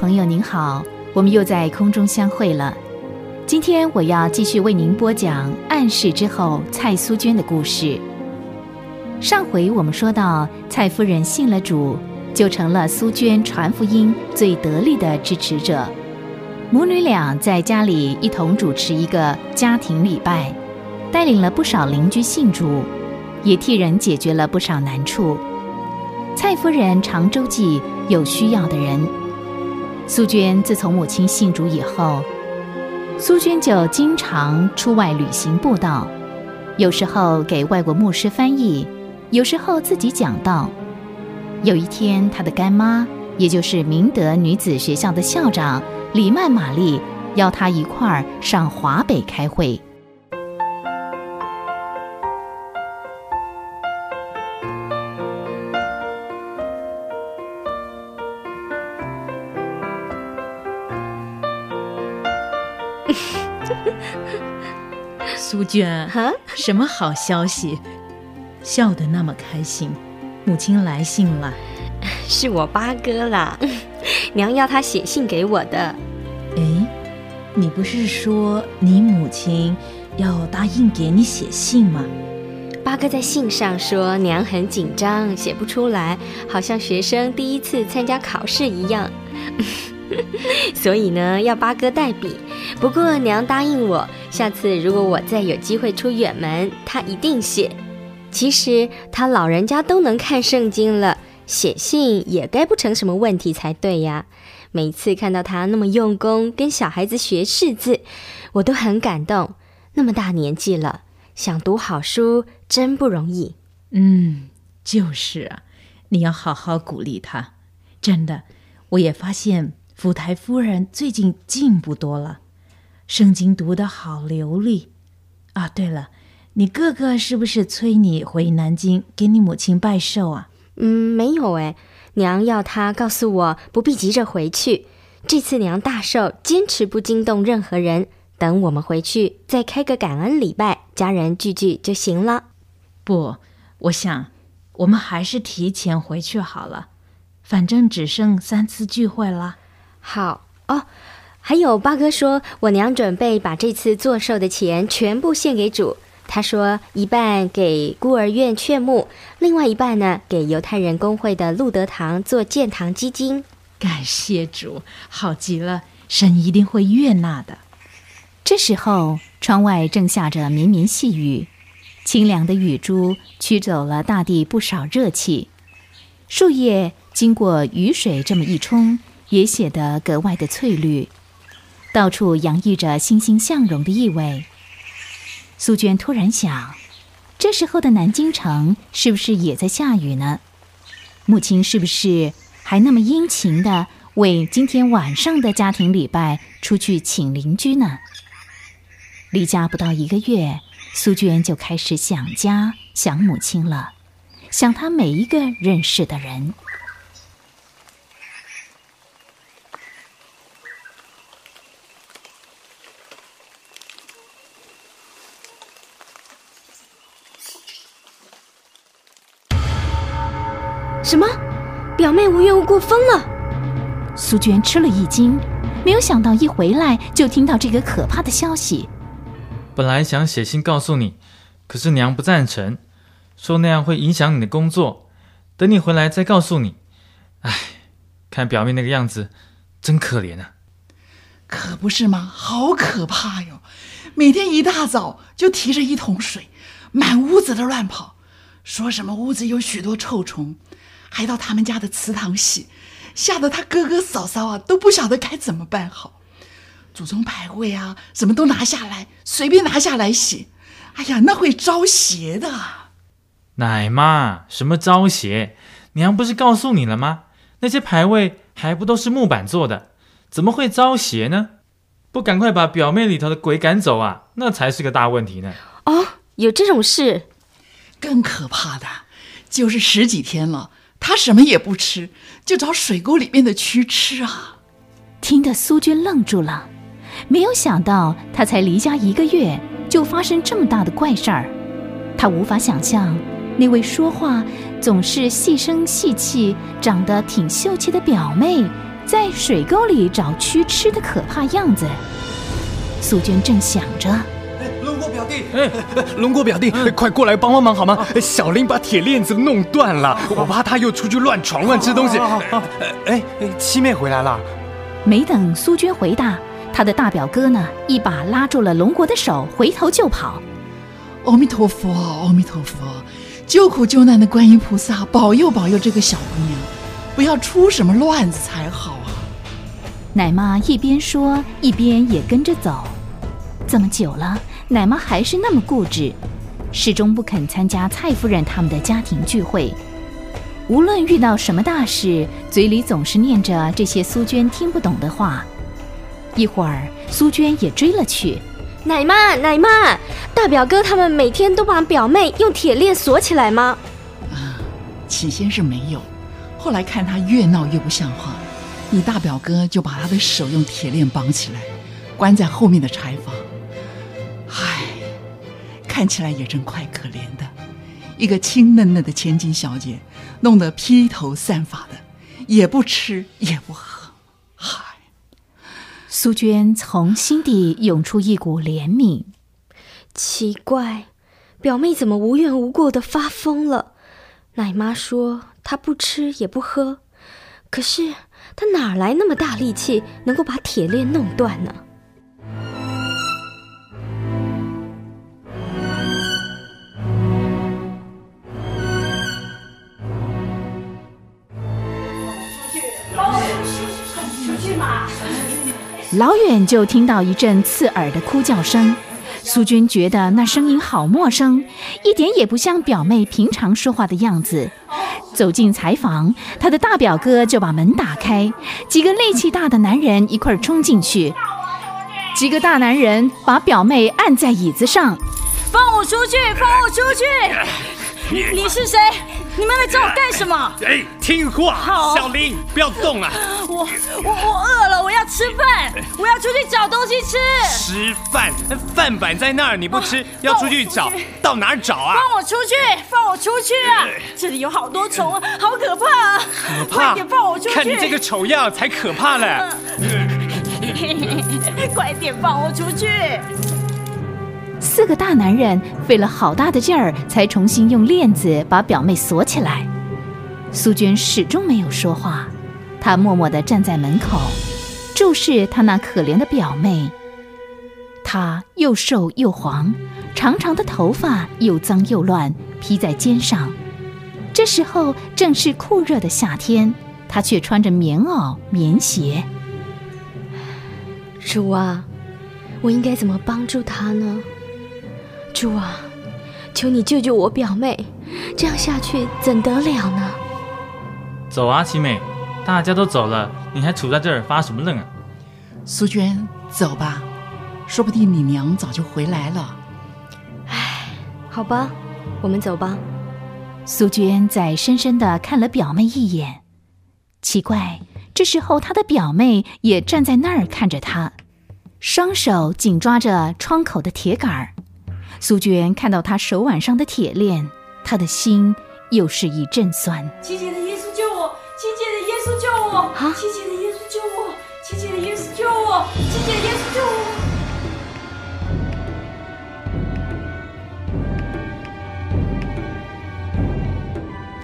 朋友您好，我们又在空中相会了。今天我要继续为您播讲暗示之后蔡苏娟的故事。上回我们说到，蔡夫人信了主，就成了苏娟传福音最得力的支持者。母女俩在家里一同主持一个家庭礼拜，带领了不少邻居信主，也替人解决了不少难处。蔡夫人常周济有需要的人。苏娟自从母亲信主以后，苏娟就经常出外旅行布道，有时候给外国牧师翻译，有时候自己讲道。有一天，她的干妈，也就是明德女子学校的校长李曼玛丽，邀她一块儿上华北开会。苏娟，什么好消息？笑得那么开心，母亲来信了，是我八哥啦，娘要他写信给我的。哎，你不是说你母亲要答应给你写信吗？八哥在信上说，娘很紧张，写不出来，好像学生第一次参加考试一样。所以呢，要八哥代笔。不过娘答应我，下次如果我再有机会出远门，他一定写。其实他老人家都能看圣经了，写信也该不成什么问题才对呀。每次看到他那么用功跟小孩子学识字，我都很感动。那么大年纪了，想读好书真不容易。嗯，就是啊，你要好好鼓励他。真的，我也发现。福台夫人最近进步多了，圣经读得好流利啊！对了，你哥哥是不是催你回南京给你母亲拜寿啊？嗯，没有哎，娘要他告诉我不必急着回去。这次娘大寿，坚持不惊动任何人，等我们回去再开个感恩礼拜，家人聚聚就行了。不，我想我们还是提前回去好了，反正只剩三次聚会了。好哦，还有八哥说，我娘准备把这次做寿的钱全部献给主。他说，一半给孤儿院劝募，另外一半呢，给犹太人工会的路德堂做建堂基金。感谢主，好极了，神一定会悦纳的。这时候，窗外正下着绵绵细雨，清凉的雨珠驱走了大地不少热气，树叶经过雨水这么一冲。也显得格外的翠绿，到处洋溢着欣欣向荣的意味。苏娟突然想，这时候的南京城是不是也在下雨呢？母亲是不是还那么殷勤的为今天晚上的家庭礼拜出去请邻居呢？离家不到一个月，苏娟就开始想家、想母亲了，想她每一个认识的人。什么？表妹无缘无故疯了？苏娟吃了一惊，没有想到一回来就听到这个可怕的消息。本来想写信告诉你，可是娘不赞成，说那样会影响你的工作。等你回来再告诉你。唉，看表妹那个样子，真可怜啊！可不是吗？好可怕哟！每天一大早就提着一桶水，满屋子的乱跑，说什么屋子有许多臭虫。还到他们家的祠堂洗，吓得他哥哥嫂嫂啊都不晓得该怎么办好。祖宗牌位啊，什么都拿下来，随便拿下来洗。哎呀，那会招邪的。奶妈，什么招邪？娘不是告诉你了吗？那些牌位还不都是木板做的，怎么会招邪呢？不赶快把表妹里头的鬼赶走啊，那才是个大问题呢。哦，有这种事？更可怕的就是十几天了。什么也不吃，就找水沟里面的蛆吃啊！听得苏娟愣住了，没有想到他才离家一个月，就发生这么大的怪事儿。他无法想象那位说话总是细声细气、长得挺秀气的表妹，在水沟里找蛆吃的可怕样子。苏娟正想着，表弟，哎，龙国表弟，快过来帮帮忙好吗？小林把铁链子弄断了，我怕他又出去乱闯乱吃东西。哎，七妹回来了。没等苏娟回答，她的大表哥呢，一把拉住了龙国的手，回头就跑。阿弥陀佛，阿弥陀佛，救苦救难的观音菩萨，保佑保佑这个小姑娘，不要出什么乱子才好啊！奶妈一边说，一边也跟着走。这么久了，奶妈还是那么固执，始终不肯参加蔡夫人他们的家庭聚会。无论遇到什么大事，嘴里总是念着这些苏娟听不懂的话。一会儿，苏娟也追了去。奶妈，奶妈，大表哥他们每天都把表妹用铁链锁起来吗？啊，起先是没有，后来看他越闹越不像话，你大表哥就把他的手用铁链绑起来，关在后面的柴房。看起来也真怪可怜的，一个青嫩嫩的千金小姐，弄得披头散发的，也不吃也不喝，嗨。苏娟从心底涌出一股怜悯。奇怪，表妹怎么无缘无故的发疯了？奶妈说她不吃也不喝，可是她哪来那么大力气，能够把铁链弄断呢？老远就听到一阵刺耳的哭叫声，苏军觉得那声音好陌生，一点也不像表妹平常说话的样子。走进柴房，他的大表哥就把门打开，几个力气大的男人一块儿冲进去。几个大男人把表妹按在椅子上，放我出去！放我出去！你是谁？你们来找我干什么？哎，听话，小林，不要动啊！我我我饿了，我要吃饭，我要出去找东西吃。吃饭？饭板在那儿，你不吃，要出去找，到哪儿找啊？放我出去！放我出去啊！这里有好多虫，好可怕啊！可怕！快点放我出去！看你这个丑样，才可怕嘞！快点放我出去！四个大男人费了好大的劲儿，才重新用链子把表妹锁起来。苏娟始终没有说话，她默默地站在门口，注视她那可怜的表妹。她又瘦又黄，长长的头发又脏又乱，披在肩上。这时候正是酷热的夏天，她却穿着棉袄、棉鞋。主啊，我应该怎么帮助她呢？主啊，求你救救我表妹，这样下去怎得了呢？走啊，七妹，大家都走了，你还杵在这儿发什么愣啊？苏娟，走吧，说不定你娘早就回来了。唉，好吧，我们走吧。苏娟再深深的看了表妹一眼，奇怪，这时候她的表妹也站在那儿看着她，双手紧抓着窗口的铁杆儿。苏娟看到他手腕上的铁链，他的心又是一阵酸。亲切的耶稣救我！亲切的耶稣救我！啊！亲切的耶稣救我！亲切的耶稣救我！亲切的耶稣救我！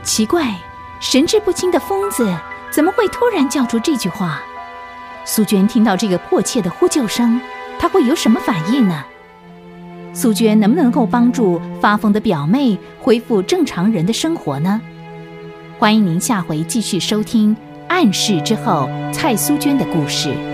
奇怪，神志不清的疯子怎么会突然叫出这句话？苏娟听到这个迫切的呼救声，她会有什么反应呢？苏娟能不能够帮助发疯的表妹恢复正常人的生活呢？欢迎您下回继续收听《暗示之后》蔡苏娟的故事。